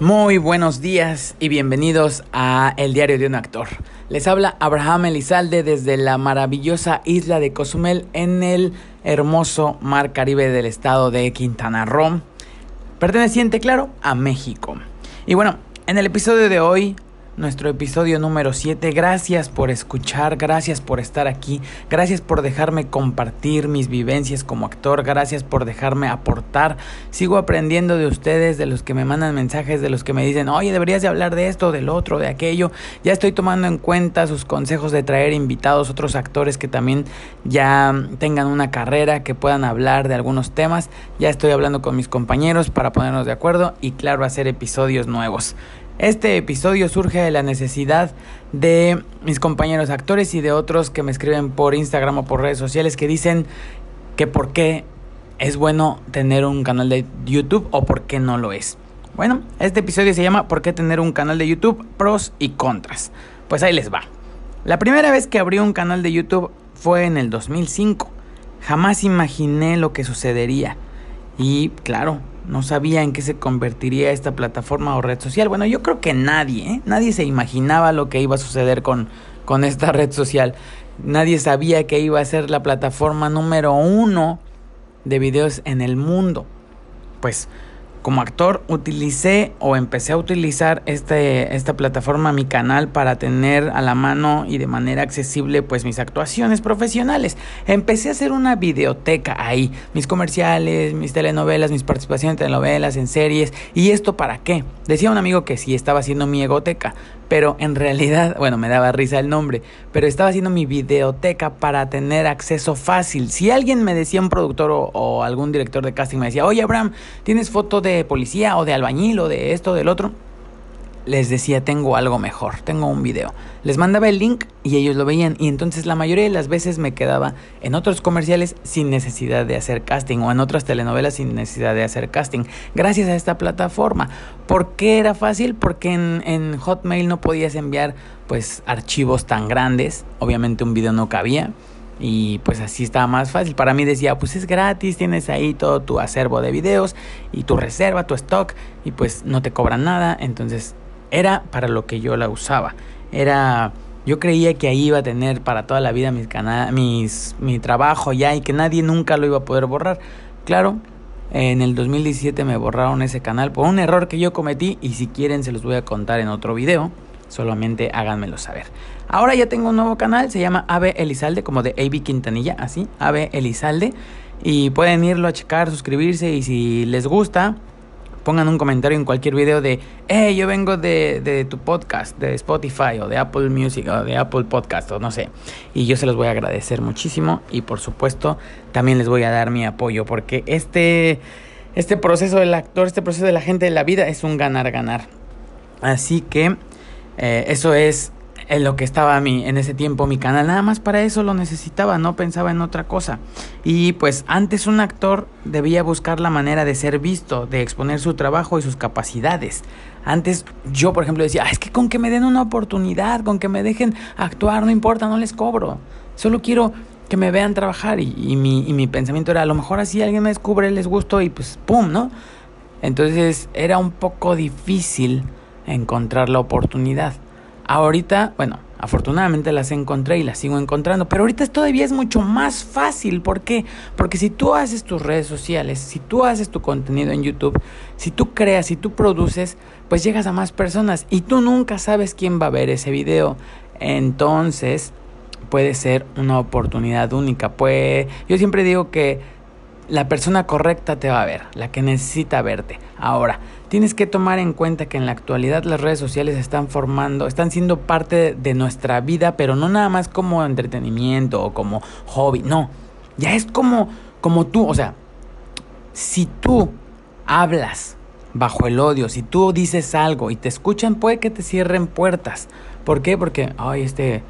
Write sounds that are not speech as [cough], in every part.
Muy buenos días y bienvenidos a El Diario de un Actor. Les habla Abraham Elizalde desde la maravillosa isla de Cozumel en el hermoso mar Caribe del estado de Quintana Roo, perteneciente, claro, a México. Y bueno, en el episodio de hoy nuestro episodio número 7. Gracias por escuchar, gracias por estar aquí, gracias por dejarme compartir mis vivencias como actor, gracias por dejarme aportar. Sigo aprendiendo de ustedes, de los que me mandan mensajes, de los que me dicen, oye, deberías de hablar de esto, del otro, de aquello. Ya estoy tomando en cuenta sus consejos de traer invitados, otros actores que también ya tengan una carrera, que puedan hablar de algunos temas. Ya estoy hablando con mis compañeros para ponernos de acuerdo y claro, hacer episodios nuevos. Este episodio surge de la necesidad de mis compañeros actores y de otros que me escriben por Instagram o por redes sociales que dicen que por qué es bueno tener un canal de YouTube o por qué no lo es. Bueno, este episodio se llama ¿Por qué tener un canal de YouTube? Pros y contras. Pues ahí les va. La primera vez que abrí un canal de YouTube fue en el 2005. Jamás imaginé lo que sucedería. Y claro, no sabía en qué se convertiría esta plataforma o red social. Bueno, yo creo que nadie, ¿eh? nadie se imaginaba lo que iba a suceder con, con esta [laughs] red social. Nadie sabía que iba a ser la plataforma número uno de videos en el mundo. Pues como actor utilicé o empecé a utilizar este, esta plataforma, mi canal, para tener a la mano y de manera accesible pues mis actuaciones profesionales. Empecé a hacer una videoteca ahí, mis comerciales, mis telenovelas, mis participaciones en telenovelas, en series. ¿Y esto para qué? Decía un amigo que sí estaba haciendo mi egoteca, pero en realidad, bueno, me daba risa el nombre, pero estaba haciendo mi videoteca para tener acceso fácil. Si alguien me decía, un productor o, algún director de casting me decía, oye Abraham, ¿tienes foto de policía o de albañil o de esto, del otro? les decía tengo algo mejor, tengo un video. Les mandaba el link y ellos lo veían y entonces la mayoría de las veces me quedaba en otros comerciales sin necesidad de hacer casting o en otras telenovelas sin necesidad de hacer casting gracias a esta plataforma. ¿Por qué era fácil? Porque en, en Hotmail no podías enviar pues archivos tan grandes, obviamente un video no cabía. Y pues así estaba más fácil. Para mí decía, pues es gratis, tienes ahí todo tu acervo de videos y tu reserva, tu stock y pues no te cobran nada. Entonces era para lo que yo la usaba. Era yo creía que ahí iba a tener para toda la vida mis mis mi trabajo ya y que nadie nunca lo iba a poder borrar. Claro, en el 2017 me borraron ese canal por un error que yo cometí y si quieren se los voy a contar en otro video. Solamente háganmelo saber. Ahora ya tengo un nuevo canal, se llama Ave Elizalde, como de AB Quintanilla, así, Ave Elizalde. Y pueden irlo a checar, suscribirse y si les gusta, pongan un comentario en cualquier video de, hey, yo vengo de, de, tu podcast, de Spotify o de Apple Music o de Apple Podcast o no sé. Y yo se los voy a agradecer muchísimo y por supuesto también les voy a dar mi apoyo porque este, este proceso del actor, este proceso de la gente de la vida es un ganar-ganar. Así que eh, eso es en lo que estaba mi, en ese tiempo mi canal. Nada más para eso lo necesitaba, no pensaba en otra cosa. Y pues antes un actor debía buscar la manera de ser visto, de exponer su trabajo y sus capacidades. Antes yo, por ejemplo, decía, es que con que me den una oportunidad, con que me dejen actuar, no importa, no les cobro. Solo quiero que me vean trabajar y, y, mi, y mi pensamiento era, a lo mejor así alguien me descubre, les gusto y pues, ¡pum!, ¿no? Entonces era un poco difícil encontrar la oportunidad. Ahorita, bueno, afortunadamente las encontré y las sigo encontrando, pero ahorita todavía es mucho más fácil. ¿Por qué? Porque si tú haces tus redes sociales, si tú haces tu contenido en YouTube, si tú creas, si tú produces, pues llegas a más personas y tú nunca sabes quién va a ver ese video. Entonces, puede ser una oportunidad única. Pues yo siempre digo que la persona correcta te va a ver, la que necesita verte. Ahora, tienes que tomar en cuenta que en la actualidad las redes sociales están formando, están siendo parte de nuestra vida, pero no nada más como entretenimiento o como hobby, no. Ya es como como tú, o sea, si tú hablas bajo el odio, si tú dices algo y te escuchan, puede que te cierren puertas. ¿Por qué? Porque, ay, este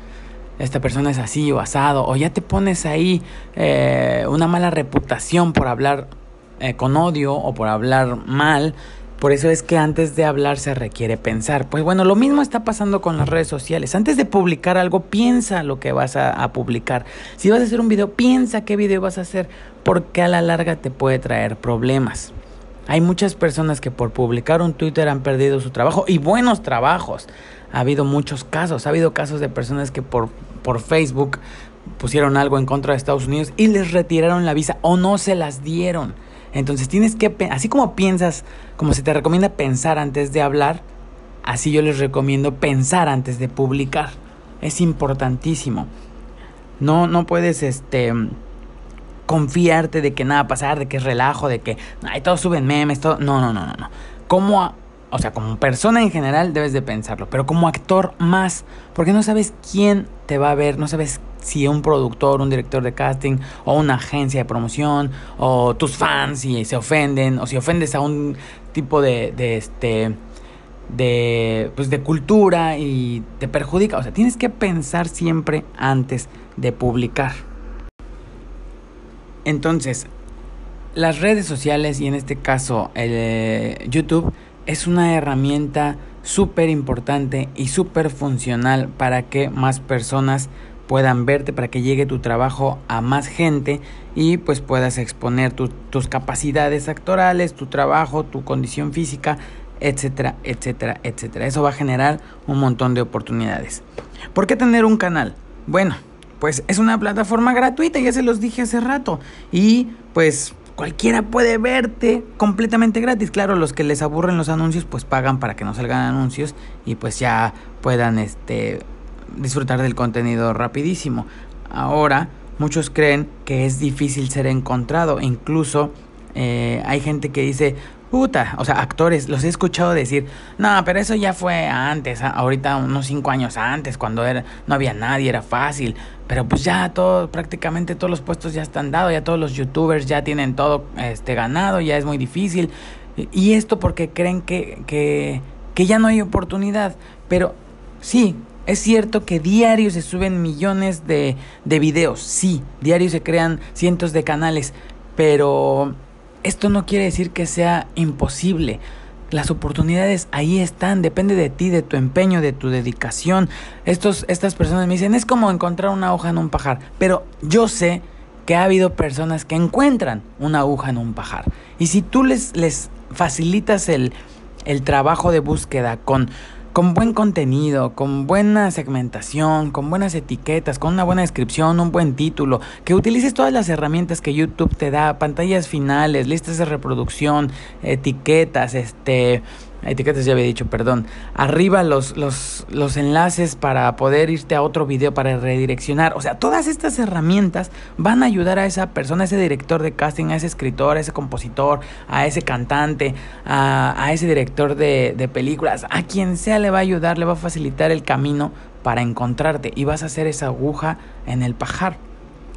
esta persona es así o asado, o ya te pones ahí eh, una mala reputación por hablar eh, con odio o por hablar mal. Por eso es que antes de hablar se requiere pensar. Pues bueno, lo mismo está pasando con las redes sociales. Antes de publicar algo, piensa lo que vas a, publicar. Si vas a hacer un video, piensa qué video vas a hacer, porque a la larga te puede traer problemas. Hay muchas personas que por publicar un Twitter han perdido su trabajo y buenos trabajos. Ha habido muchos casos, ha habido casos de personas que por, por Facebook pusieron algo en contra de Estados Unidos y les retiraron la visa o no se las dieron. Entonces tienes que, así como piensas, como se te recomienda pensar antes de hablar, así yo les recomiendo pensar antes de publicar. Es importantísimo. No, no puedes, este, confiarte de que nada va a pasar, de que es relajo, de que, ay, todos suben memes, todo. No, no, no, no, no. Como, o sea, como persona en general debes de pensarlo, pero como actor más, porque no sabes quién te va a ver, no sabes si un productor, un director de casting o una agencia de promoción o tus fans si se ofenden o si ofendes a un tipo de, de este de pues de cultura y te perjudica, o sea, tienes que pensar siempre antes de publicar. Entonces, las redes sociales y en este caso el eh, YouTube es una herramienta súper importante y súper funcional para que más personas puedan verte, para que llegue tu trabajo a más gente y pues puedas exponer tus capacidades actorales, tu trabajo, tu condición física, etcétera, etcétera, etcétera. Eso va a generar un montón de oportunidades. ¿Por qué tener un canal? Bueno, pues es una plataforma gratuita, ya se los dije hace rato. Y pues cualquiera puede verte completamente gratis. Claro, los que les aburren los anuncios, pues pagan para que no salgan anuncios y pues ya puedan este disfrutar del contenido rapidísimo. Ahora, muchos creen que es difícil ser encontrado. Incluso eh, hay gente que dice, puta, o sea, actores, los he escuchado decir, no, pero eso ya fue antes, ahorita unos cinco años antes, cuando era, no había nadie, era fácil. Pero pues ya todo, prácticamente todos los puestos ya están dados, ya todos los youtubers ya tienen todo este ganado, ya es muy difícil. Y esto porque creen que, que, que ya no hay oportunidad. Pero sí, es cierto que diario se suben millones de, de videos, sí, diario se crean cientos de canales, pero esto no quiere decir que sea imposible. Las oportunidades ahí están, depende de ti, de tu empeño, de tu dedicación. Estos, estas personas me dicen, es como encontrar una hoja en un pajar, pero yo sé que ha habido personas que encuentran una aguja en un pajar. Y si tú les, les facilitas el, el trabajo de búsqueda con con buen contenido, con buena segmentación, con buenas etiquetas, con una buena descripción, un buen título, que utilices todas las herramientas que YouTube te da, pantallas finales, listas de reproducción, etiquetas, este etiquetas ya había dicho, perdón, arriba los, los, los enlaces para poder irte a otro video para redireccionar. O sea, todas estas herramientas van a ayudar a esa persona, a ese director de casting, a ese escritor, a ese compositor, a ese cantante, a, a ese director de, de películas, a quien sea le va a ayudar, le va a facilitar el camino para encontrarte y vas a hacer esa aguja en el pajar.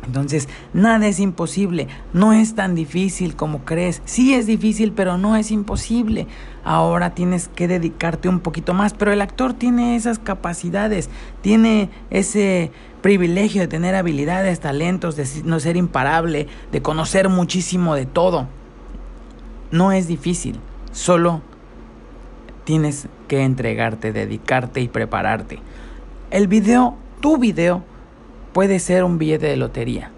Entonces, nada es imposible, no es tan difícil como crees. Sí es difícil, pero no es imposible. Ahora tienes que dedicarte un poquito más, pero el actor tiene esas capacidades, tiene ese privilegio de tener habilidades, talentos, de no ser imparable, de conocer muchísimo de todo. No es difícil, solo tienes que entregarte, dedicarte y prepararte. El video, tu video, puede ser un billete de lotería.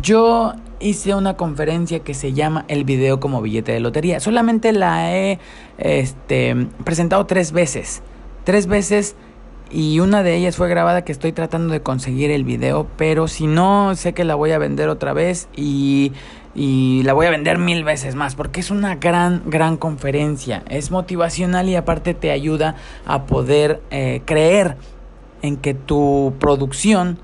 Yo hice una conferencia que se llama El video como billete de lotería. Solamente la he este, presentado tres veces. Tres veces y una de ellas fue grabada que estoy tratando de conseguir el video, pero si no, sé que la voy a vender otra vez y, la voy a vender mil veces más, porque es una gran, gran conferencia. Es motivacional y aparte te ayuda a poder eh, creer en que tu producción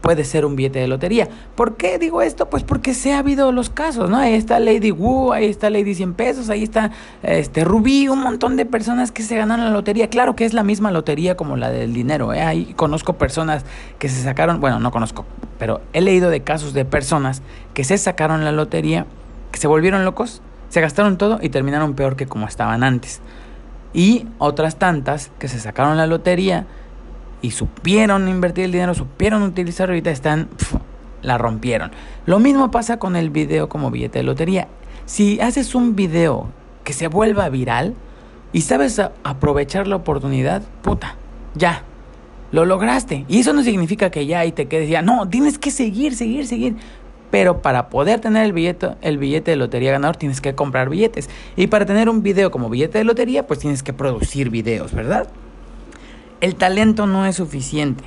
puede ser un billete de lotería. ¿Por qué digo esto? Pues porque se ha habido los casos, ¿no? Ahí está Lady Wu, ahí está Lady 100 pesos, ahí está este Rubí, un montón de personas que se ganan la lotería. Claro que es la misma lotería como la del dinero, ¿eh? Ahí conozco personas que se sacaron, bueno, no conozco, pero he leído de casos de personas que se sacaron la lotería, que se volvieron locos, se gastaron todo y terminaron peor que como estaban antes. Y otras tantas que se sacaron la lotería, y supieron invertir el dinero, supieron utilizarlo, ahorita están, la rompieron. Lo mismo pasa con el video como billete de lotería. Si haces un video que se vuelva viral y sabes aprovechar la oportunidad, puta, ya, lo lograste. Y eso no significa que ya ahí te quedes ya, no, tienes que seguir, seguir, seguir. Pero para poder tener el billete, el billete de lotería ganador tienes que comprar billetes. Y para tener un video como billete de lotería, pues tienes que producir videos, ¿verdad? El talento no es suficiente.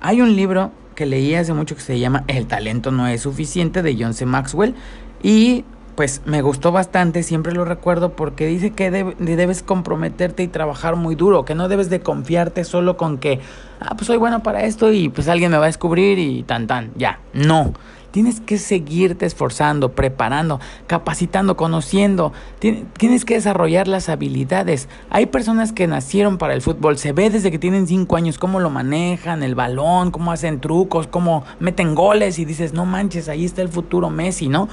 Hay un libro que leí hace mucho que se llama El talento no es suficiente de John C. Maxwell y pues me gustó bastante, siempre lo recuerdo porque dice que debes comprometerte y trabajar muy duro, que no debes de confiarte solo con que, ah, pues soy bueno para esto y pues alguien me va a descubrir y tan tan, ya, no. Tienes que seguirte esforzando, preparando, capacitando, conociendo. Tienes que desarrollar las habilidades. Hay personas que nacieron para el fútbol. Se ve desde que tienen 5 años cómo lo manejan, el balón, cómo hacen trucos, cómo meten goles y dices, no manches, ahí está el futuro Messi, ¿no?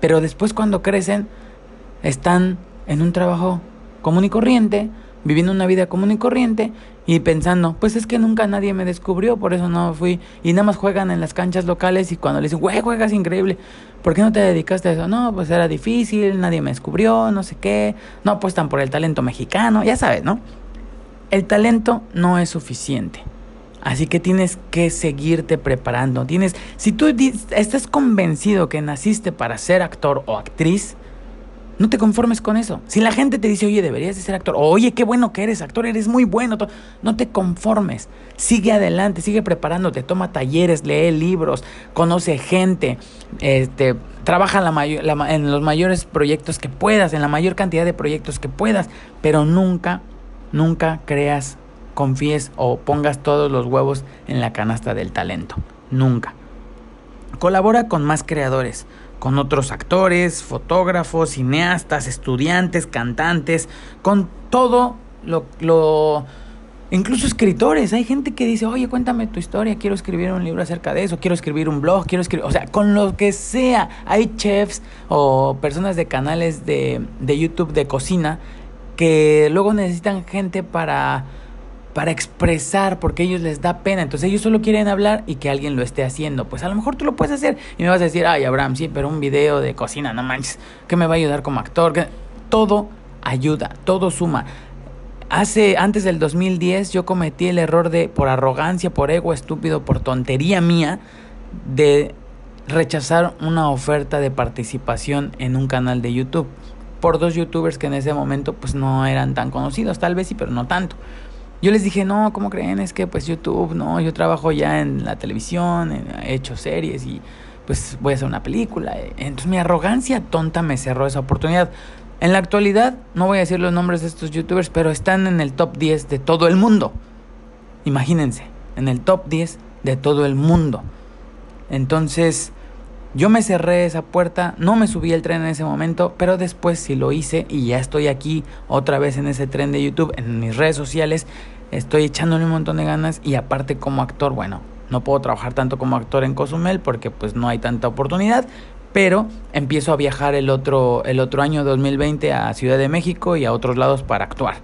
Pero después cuando crecen, están en un trabajo común y corriente, viviendo una vida común y corriente y pensando, pues es que nunca nadie me descubrió, por eso no fui. Y nada más juegan en las canchas locales y cuando le dicen, güey, juegas increíble, ¿por qué no te dedicaste a eso? No, pues era difícil, nadie me descubrió, no sé qué, no apuestan por el talento mexicano, ya sabes, ¿no? El talento no es suficiente. Así que tienes que seguirte preparando. Tienes, si tú estás convencido que naciste para ser actor o actriz, no te conformes con eso. Si la gente te dice, oye, deberías de ser actor, o, oye, qué bueno que eres actor, eres muy bueno, no te conformes. Sigue adelante, sigue preparándote, toma talleres, lee libros, conoce gente, este, trabaja en los mayores proyectos que puedas, en la mayor cantidad de proyectos que puedas, pero nunca, nunca creas confíes o pongas todos los huevos en la canasta del talento. Nunca. Colabora con más creadores, con otros actores, fotógrafos, cineastas, estudiantes, cantantes, con todo lo, incluso escritores. Hay gente que dice, oye, cuéntame tu historia, quiero escribir un libro acerca de eso, quiero escribir un blog, quiero escribir, o sea, con lo que sea. Hay chefs o personas de canales de, de YouTube de cocina que luego necesitan gente para para expresar porque a ellos les da pena. Entonces ellos solo quieren hablar y que alguien lo esté haciendo. Pues a lo mejor tú lo puedes hacer y me vas a decir, ay Abraham, sí, pero un video de cocina, no manches, que me va a ayudar como actor. Todo ayuda, todo suma. Hace, antes del 2010 yo cometí el error de, por arrogancia, por ego estúpido, por tontería mía, de rechazar una oferta de participación en un canal de YouTube. Por dos youtubers que en ese momento pues no eran tan conocidos, tal vez sí, pero no tanto. Yo les dije, no, ¿cómo creen? Es que pues YouTube, no, yo trabajo ya en la televisión, he hecho series y pues voy a hacer una película. Entonces mi arrogancia tonta me cerró esa oportunidad. En la actualidad, no voy a decir los nombres de estos youtubers, pero están en el top 10 de todo el mundo. Imagínense, en el top 10 de todo el mundo. Entonces, yo me cerré esa puerta, no me subí el tren en ese momento, pero después sí lo hice y ya estoy aquí otra vez en ese tren de YouTube, en mis redes sociales. Estoy echándole un montón de ganas y aparte como actor, bueno, no puedo trabajar tanto como actor en Cozumel porque pues no hay tanta oportunidad, pero empiezo a viajar el otro, el otro año 2020 a Ciudad de México y a otros lados para actuar.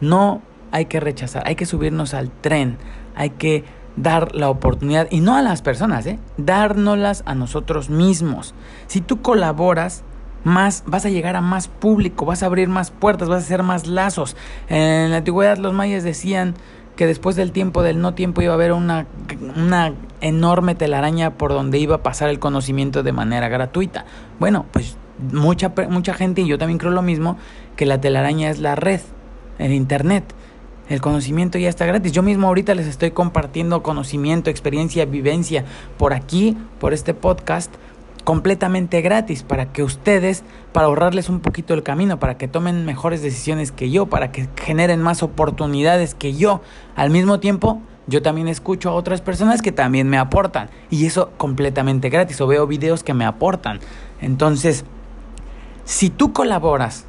No hay que rechazar, hay que subirnos al tren, hay que dar la oportunidad, y no a las personas, ¿eh? dárnoslas a nosotros mismos. Si tú colaboras, más vas a llegar a más público, vas a abrir más puertas, vas a hacer más lazos. En la antigüedad los mayas decían que después del tiempo del no tiempo iba a haber una, una enorme telaraña por donde iba a pasar el conocimiento de manera gratuita. Bueno, pues mucha, mucha gente, y yo también creo lo mismo, que la telaraña es la red, el Internet. El conocimiento ya está gratis. Yo mismo ahorita les estoy compartiendo conocimiento, experiencia, vivencia por aquí, por este podcast, completamente gratis para que ustedes, para ahorrarles un poquito el camino, para que tomen mejores decisiones que yo, para que generen más oportunidades que yo. Al mismo tiempo, yo también escucho a otras personas que también me aportan y eso completamente gratis o veo videos que me aportan. Entonces, si tú colaboras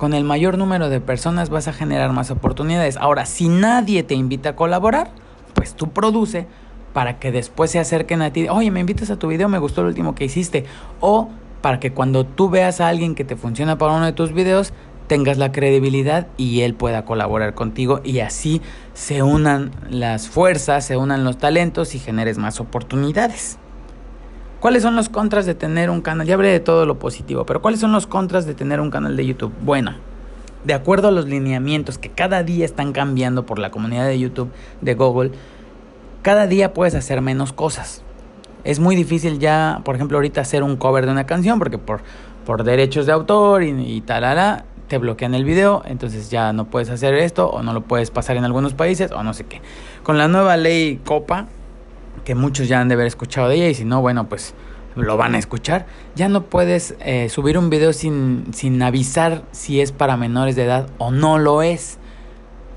con el mayor número de personas vas a generar más oportunidades. Ahora, si nadie te invita a colaborar, pues tú produce para que después se acerquen a ti. Oye, me invitas a tu video, me gustó el último que hiciste. O para que cuando tú veas a alguien que te funciona para uno de tus videos, tengas la credibilidad y él pueda colaborar contigo y así se unan las fuerzas, se unan los talentos y generes más oportunidades. ¿Cuáles son los contras de tener un canal? Ya hablé de todo lo positivo, pero ¿cuáles son los contras de tener un canal de YouTube? Bueno, de acuerdo a los lineamientos que cada día están cambiando por la comunidad de YouTube de Google, cada día puedes hacer menos cosas. es muy difícil ya, por ejemplo, ahorita hacer un cover de una canción porque por, por derechos de autor y, y tal, te bloquean el video, entonces ya no puedes hacer esto o no lo puedes pasar en algunos países o no sé qué. Con la nueva ley Copa, que muchos ya han de haber escuchado de ella y si no, bueno, pues lo van a escuchar, ya no puedes eh, subir un video sin, sin avisar si es para menores de edad o no lo es.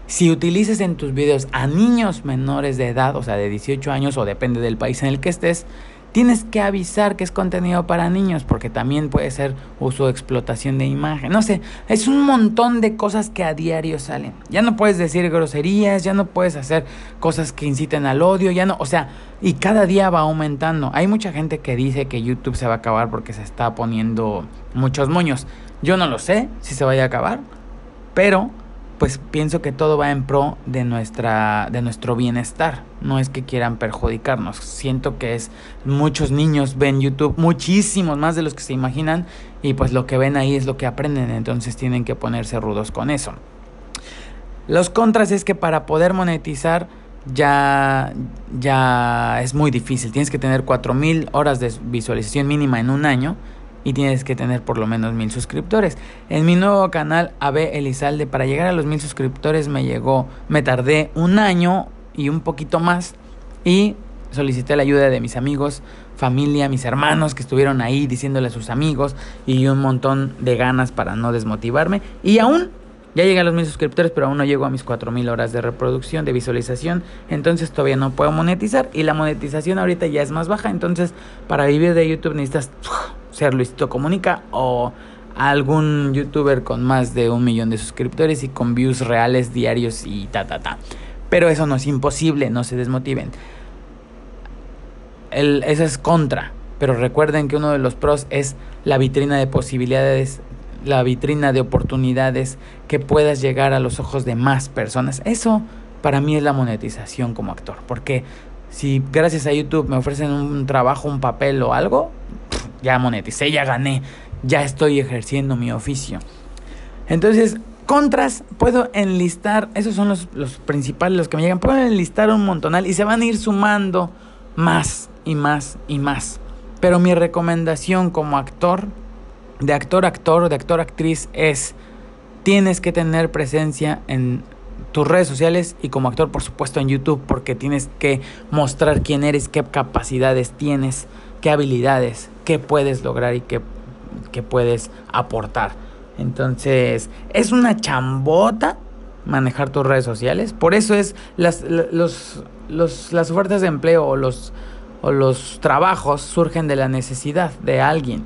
Si utilices en tus videos a niños menores de edad, o sea, de 18 años o depende del país en el que estés, tienes que avisar que es contenido para niños porque también puede ser uso de explotación de imagen. No sé, es un montón de cosas que a diario salen. Ya no puedes decir groserías, ya no puedes hacer cosas que inciten al odio, ya no, o sea, y cada día va aumentando. Hay mucha gente que dice que YouTube se va a acabar porque se está poniendo muchos moños. Yo no lo sé si se vaya a acabar, pero pues pienso que todo va en pro de nuestra de nuestro bienestar. No es que quieran perjudicarnos. Siento que es muchos niños ven YouTube muchísimos más de los que se imaginan y pues lo que ven ahí es lo que aprenden entonces tienen que ponerse rudos con eso. Los contras es que para poder monetizar ya ya es muy difícil. Tienes que tener 4000 horas de visualización mínima en un año y tienes que tener por lo menos mil suscriptores. En mi nuevo canal AB Elizalde, para llegar a los mil suscriptores me llegó, me tardé un año y un poquito más y solicité la ayuda de mis amigos, familia, mis hermanos que estuvieron ahí diciéndole a sus amigos y un montón de ganas para no desmotivarme y aún ya llegué a los mil suscriptores, pero aún no llego a mis cuatro mil horas de reproducción, de visualización. Entonces todavía no puedo monetizar. Y la monetización ahorita ya es más baja. Entonces, para vivir de YouTube necesitas ser Luisito Comunica o algún youtuber con más de un millón de suscriptores y con views reales diarios y ta ta ta. Pero eso no es imposible, no se desmotiven. El, eso es contra. Pero recuerden que uno de los pros es la vitrina de posibilidades, la vitrina de oportunidades que puedas llegar a los ojos de más personas. Eso para mí es la monetización como actor. Porque si gracias a YouTube me ofrecen un trabajo, un papel o algo, ya moneticé, ya gané, ya estoy ejerciendo mi oficio. Entonces, contras, puedo enlistar, esos son los, los principales, los que me llegan, puedo enlistar un montonal y se van a ir sumando más y más y más. Pero mi recomendación como actor, de actor actor, de actor actriz, es tienes que tener presencia en tus redes sociales y como actor por supuesto en YouTube porque tienes que mostrar quién eres, qué capacidades tienes, qué habilidades, qué puedes lograr y qué, puedes aportar. Entonces, es una chambota manejar tus redes sociales. Por eso es las, los, las ofertas de empleo o los, o los trabajos surgen de la necesidad de alguien.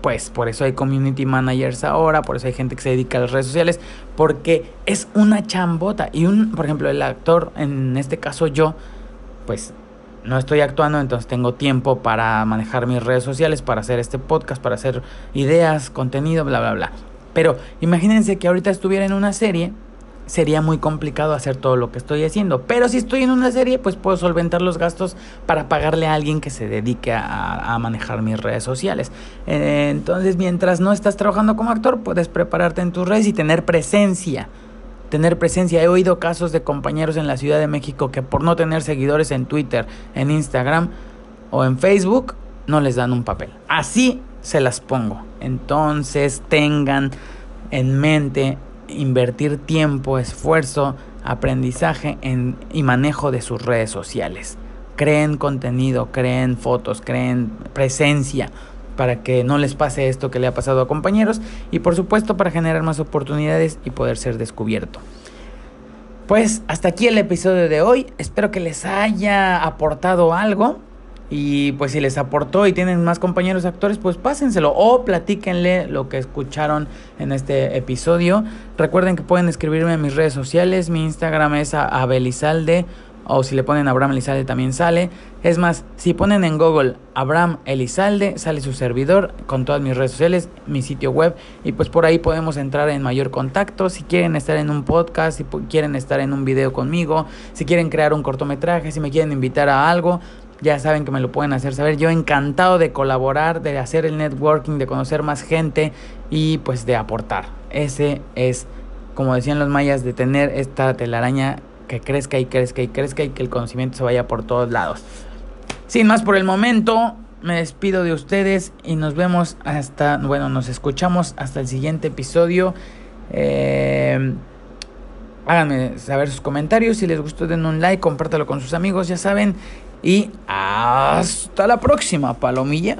Pues por eso hay community managers ahora, por eso hay gente que se dedica a las redes sociales, porque es una chambota. Y un, por ejemplo, el actor, en este caso yo, pues no estoy actuando, entonces tengo tiempo para manejar mis redes sociales, para hacer este podcast, para hacer ideas, contenido, bla, bla, bla. Pero imagínense que ahorita estuviera en una serie, sería muy complicado hacer todo lo que estoy haciendo. Pero si estoy en una serie, pues puedo solventar los gastos para pagarle a alguien que se dedique a, manejar mis redes sociales. entonces, mientras no estás trabajando como actor, puedes prepararte en tus redes y tener presencia tener presencia. He oído casos de compañeros en la Ciudad de México que por no tener seguidores en Twitter, en Instagram o en Facebook, no les dan un papel. Así se las pongo. Entonces tengan en mente invertir tiempo, esfuerzo, aprendizaje en, y manejo de sus redes sociales. Creen contenido, creen fotos, creen presencia para que no les pase esto que le ha pasado a compañeros y por supuesto para generar más oportunidades y poder ser descubierto. Pues hasta aquí el episodio de hoy, espero que les haya aportado algo y pues si les aportó y tienen más compañeros actores, pues pásenselo o platíquenle lo que escucharon en este episodio. Recuerden que pueden escribirme en mis redes sociales, mi Instagram es abelizalde o si le ponen Abraham Elizalde también sale. Es más, si ponen en Google Abraham Elizalde, sale su servidor con todas mis redes sociales, mi sitio web y pues por ahí podemos entrar en mayor contacto. Si quieren estar en un podcast, si quieren estar en un video conmigo, si quieren crear un cortometraje, si me quieren invitar a algo, ya saben que me lo pueden hacer saber. Yo encantado de colaborar, de hacer el networking, de conocer más gente y pues de aportar. Ese es, como decían los mayas, de tener esta telaraña que crezca y crezca y crezca y que el conocimiento se vaya por todos lados. Sin más por el momento, me despido de ustedes y nos vemos hasta, bueno, nos escuchamos hasta el siguiente episodio. Eh, háganme saber sus comentarios, si les gustó den un like, compártalo con sus amigos, ya saben. Y hasta la próxima, palomilla.